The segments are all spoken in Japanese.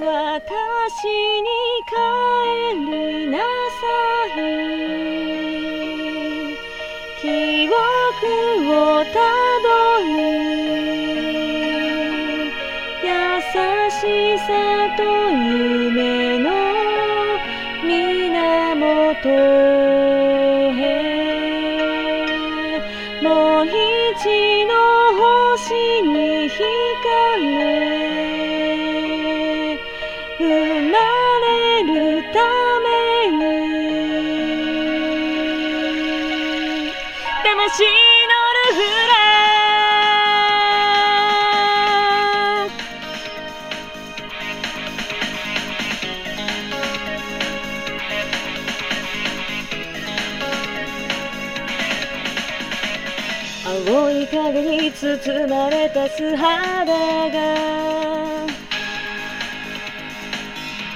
私に帰りなさい。記憶をたどる。優しさと夢の源。めに魂のルフラ青い影に包まれた素肌が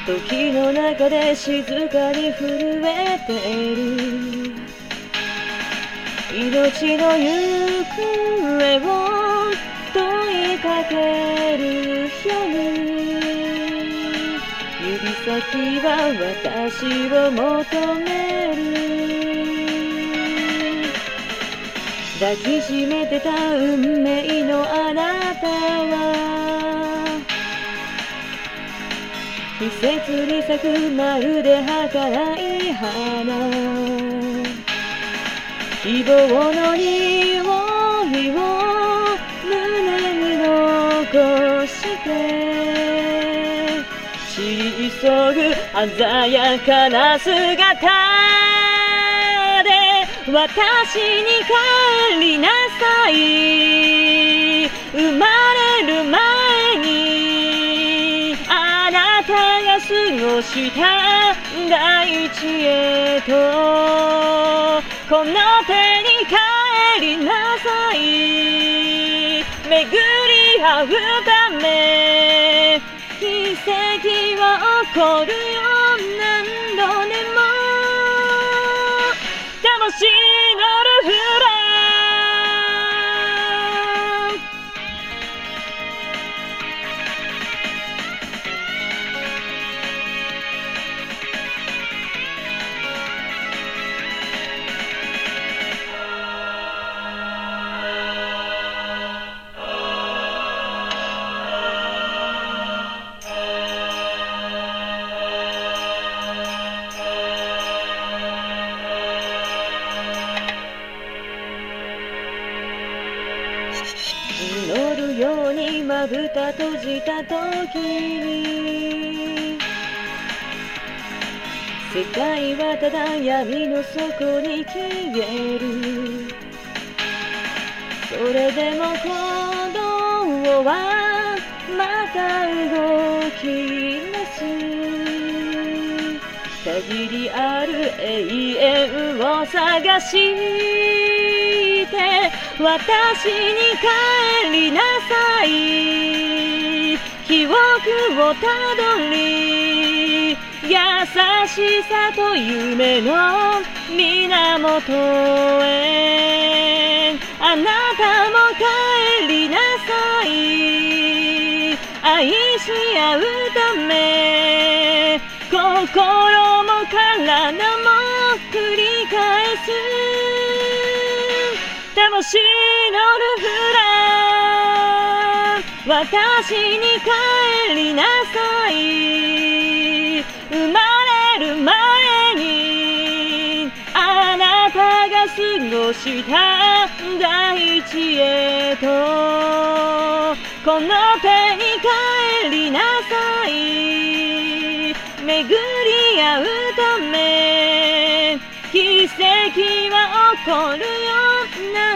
時の中で静かに震えている命の行方を問いかける夜指先は私を求める抱きしめてた運命のあなた季節に咲くまるで儚い花希望の匂いを胸に残して散り急ぐ鮮やかな姿で私に帰りなさい生まれる前が過ごした大地へと。この手に帰りなさい。巡り合うため。奇跡は起こるよ何度でも。魂のルフ。ようにまぶた閉じた時に世界はただ闇の底に消える。それでも鼓動はまた動き出す。限りある永遠を探して私に帰りなさい。記憶をたどり優しさと夢の源へ。あなたも帰りなさい。愛し合うため心も体も繰り返す。魂のルフラ私に帰りなさい。生まれる前にあなたが過ごした大地へと。この手に帰りなさい。巡り合うため。奇跡は起こるよ何度